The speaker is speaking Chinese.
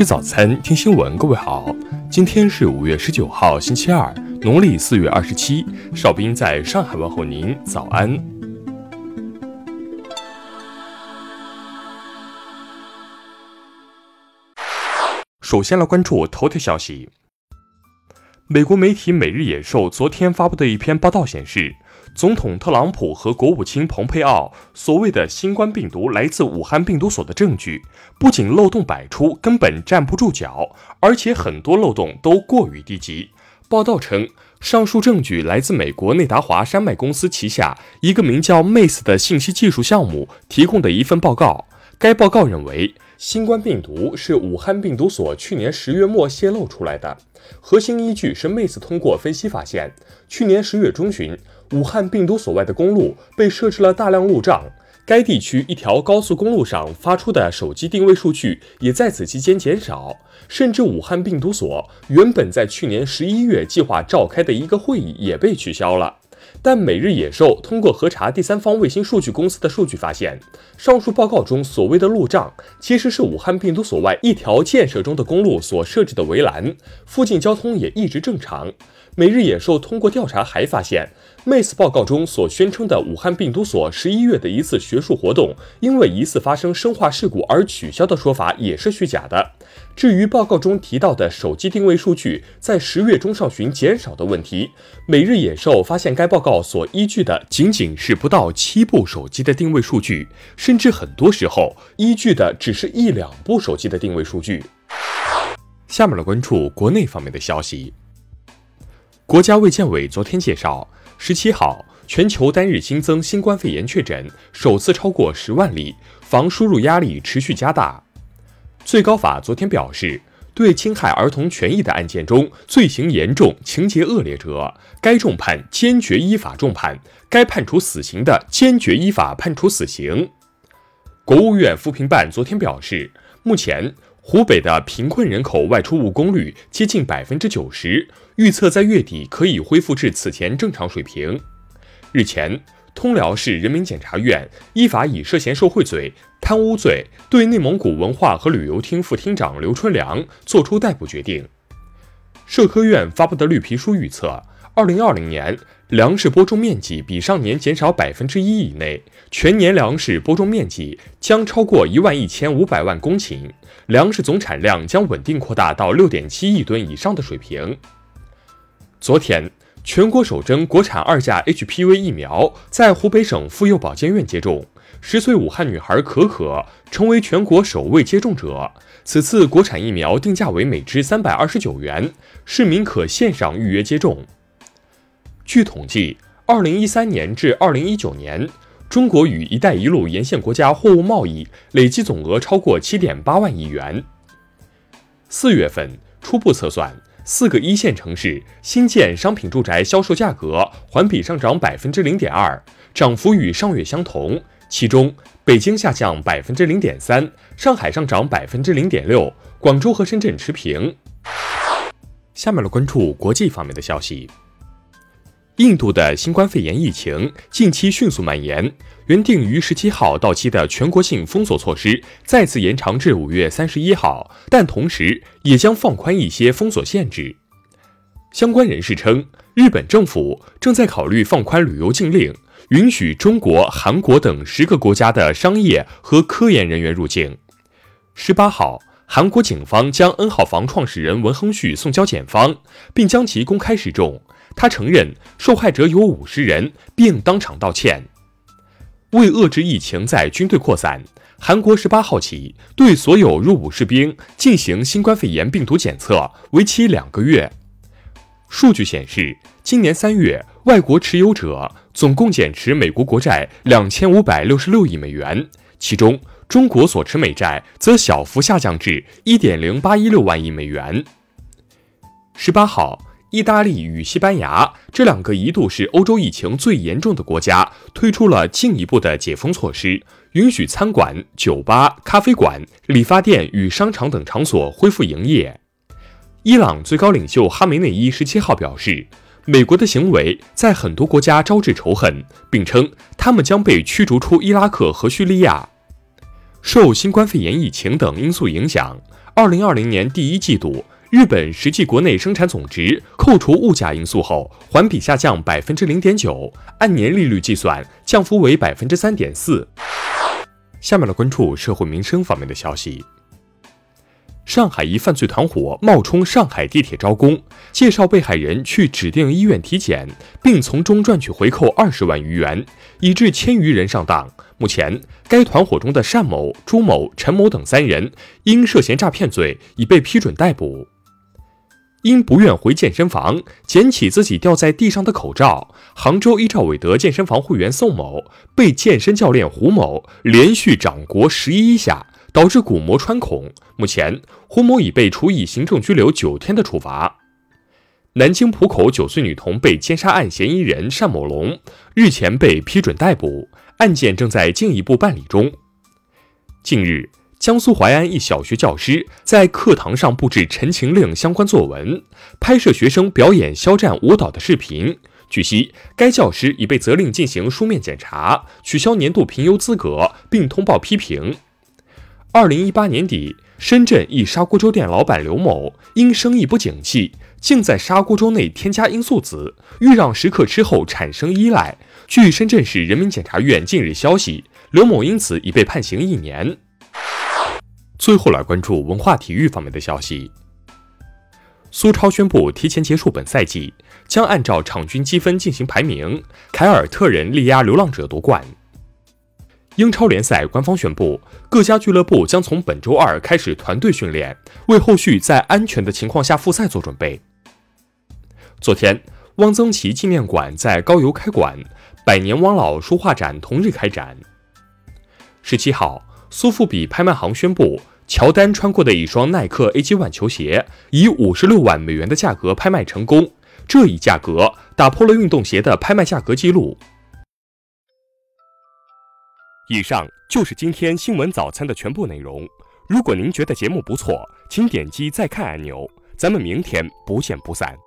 吃早餐，听新闻。各位好，今天是五月十九号，星期二，农历四月二十七。邵兵在上海问候您，早安。首先来关注头条消息。美国媒体《每日野兽》昨天发布的一篇报道显示。总统特朗普和国务卿蓬佩奥所谓的新冠病毒来自武汉病毒所的证据，不仅漏洞百出，根本站不住脚，而且很多漏洞都过于低级。报道称，上述证据来自美国内达华山脉公司旗下一个名叫 Mace 的信息技术项目提供的一份报告。该报告认为，新冠病毒是武汉病毒所去年十月末泄露出来的。核心依据是 Mace 通过分析发现，去年十月中旬。武汉病毒所外的公路被设置了大量路障，该地区一条高速公路上发出的手机定位数据也在此期间减少，甚至武汉病毒所原本在去年十一月计划召开的一个会议也被取消了。但每日野兽通过核查第三方卫星数据公司的数据发现，上述报告中所谓的路障其实是武汉病毒所外一条建设中的公路所设置的围栏，附近交通也一直正常。每日野兽通过调查还发现，Mace 报告中所宣称的武汉病毒所十一月的一次学术活动因为疑似发生生化事故而取消的说法也是虚假的。至于报告中提到的手机定位数据在十月中上旬减少的问题，每日野兽发现该报告所依据的仅仅是不到七部手机的定位数据，甚至很多时候依据的只是一两部手机的定位数据。下面来关注国内方面的消息。国家卫健委昨天介绍，十七号全球单日新增新冠肺炎确诊首次超过十万例，防输入压力持续加大。最高法昨天表示，对侵害儿童权益的案件中罪行严重、情节恶劣者，该重判坚决依法重判；该判处死刑的，坚决依法判处死刑。国务院扶贫办昨天表示，目前。湖北的贫困人口外出务工率接近百分之九十，预测在月底可以恢复至此前正常水平。日前，通辽市人民检察院依法以涉嫌受贿罪、贪污罪对内蒙古文化和旅游厅副厅长刘春良作出逮捕决定。社科院发布的绿皮书预测。二零二零年粮食播种面积比上年减少百分之一以内，全年粮食播种面积将超过一万一千五百万公顷，粮食总产量将稳定扩大到六点七亿吨以上的水平。昨天，全国首针国产二价 HPV 疫苗在湖北省妇幼保健院接种，十岁武汉女孩可可成为全国首位接种者。此次国产疫苗定价为每支三百二十九元，市民可线上预约接种。据统计，二零一三年至二零一九年，中国与“一带一路”沿线国家货物贸易累计总额超过七点八万亿元。四月份初步测算，四个一线城市新建商品住宅销售价格环比上涨百分之零点二，涨幅与上月相同。其中，北京下降百分之零点三，上海上涨百分之零点六，广州和深圳持平。下面来关注国际方面的消息。印度的新冠肺炎疫情近期迅速蔓延，原定于十七号到期的全国性封锁措施再次延长至五月三十一号，但同时也将放宽一些封锁限制。相关人士称，日本政府正在考虑放宽旅游禁令，允许中国、韩国等十个国家的商业和科研人员入境。十八号，韩国警方将 N 号房创始人文亨旭送交检方，并将其公开示众。他承认受害者有五十人，并当场道歉。为遏制疫情在军队扩散，韩国十八号起对所有入伍士兵进行新冠肺炎病毒检测，为期两个月。数据显示，今年三月，外国持有者总共减持美国国债两千五百六十六亿美元，其中中国所持美债则小幅下降至一点零八一六万亿美元。十八号。意大利与西班牙这两个一度是欧洲疫情最严重的国家，推出了进一步的解封措施，允许餐馆、酒吧、咖啡馆、理发店与商场等场所恢复营业。伊朗最高领袖哈梅内伊十七号表示，美国的行为在很多国家招致仇恨，并称他们将被驱逐出伊拉克和叙利亚。受新冠肺炎疫情等因素影响。二零二零年第一季度，日本实际国内生产总值扣除物价因素后，环比下降百分之零点九，按年利率计算，降幅为百分之三点四。下面来关注社会民生方面的消息。上海一犯罪团伙冒充上海地铁招工，介绍被害人去指定医院体检，并从中赚取回扣二十万余元，以致千余人上当。目前，该团伙中的单某、朱某、陈某等三人因涉嫌诈骗罪已被批准逮捕。因不愿回健身房，捡起自己掉在地上的口罩，杭州一兆韦德健身房会员宋某被健身教练胡某连续掌掴十一下。导致鼓膜穿孔，目前胡某已被处以行政拘留九天的处罚。南京浦口九岁女童被奸杀案嫌疑人单某龙日前被批准逮捕，案件正在进一步办理中。近日，江苏淮安一小学教师在课堂上布置《陈情令》相关作文，拍摄学生表演肖战舞蹈的视频。据悉，该教师已被责令进行书面检查，取消年度评优资格，并通报批评。二零一八年底，深圳一砂锅粥店老板刘某因生意不景气，竟在砂锅粥内添加罂粟籽，欲让食客吃后产生依赖。据深圳市人民检察院近日消息，刘某因此已被判刑一年。最后来关注文化体育方面的消息，苏超宣布提前结束本赛季，将按照场均积分进行排名，凯尔特人力压流浪者夺冠。英超联赛官方宣布，各家俱乐部将从本周二开始团队训练，为后续在安全的情况下复赛做准备。昨天，汪曾祺纪念馆在高邮开馆，百年汪老书画展同日开展。十七号，苏富比拍卖行宣布，乔丹穿过的一双耐克 AG One 球鞋以五十六万美元的价格拍卖成功，这一价格打破了运动鞋的拍卖价格记录。以上就是今天新闻早餐的全部内容。如果您觉得节目不错，请点击再看按钮。咱们明天不见不散。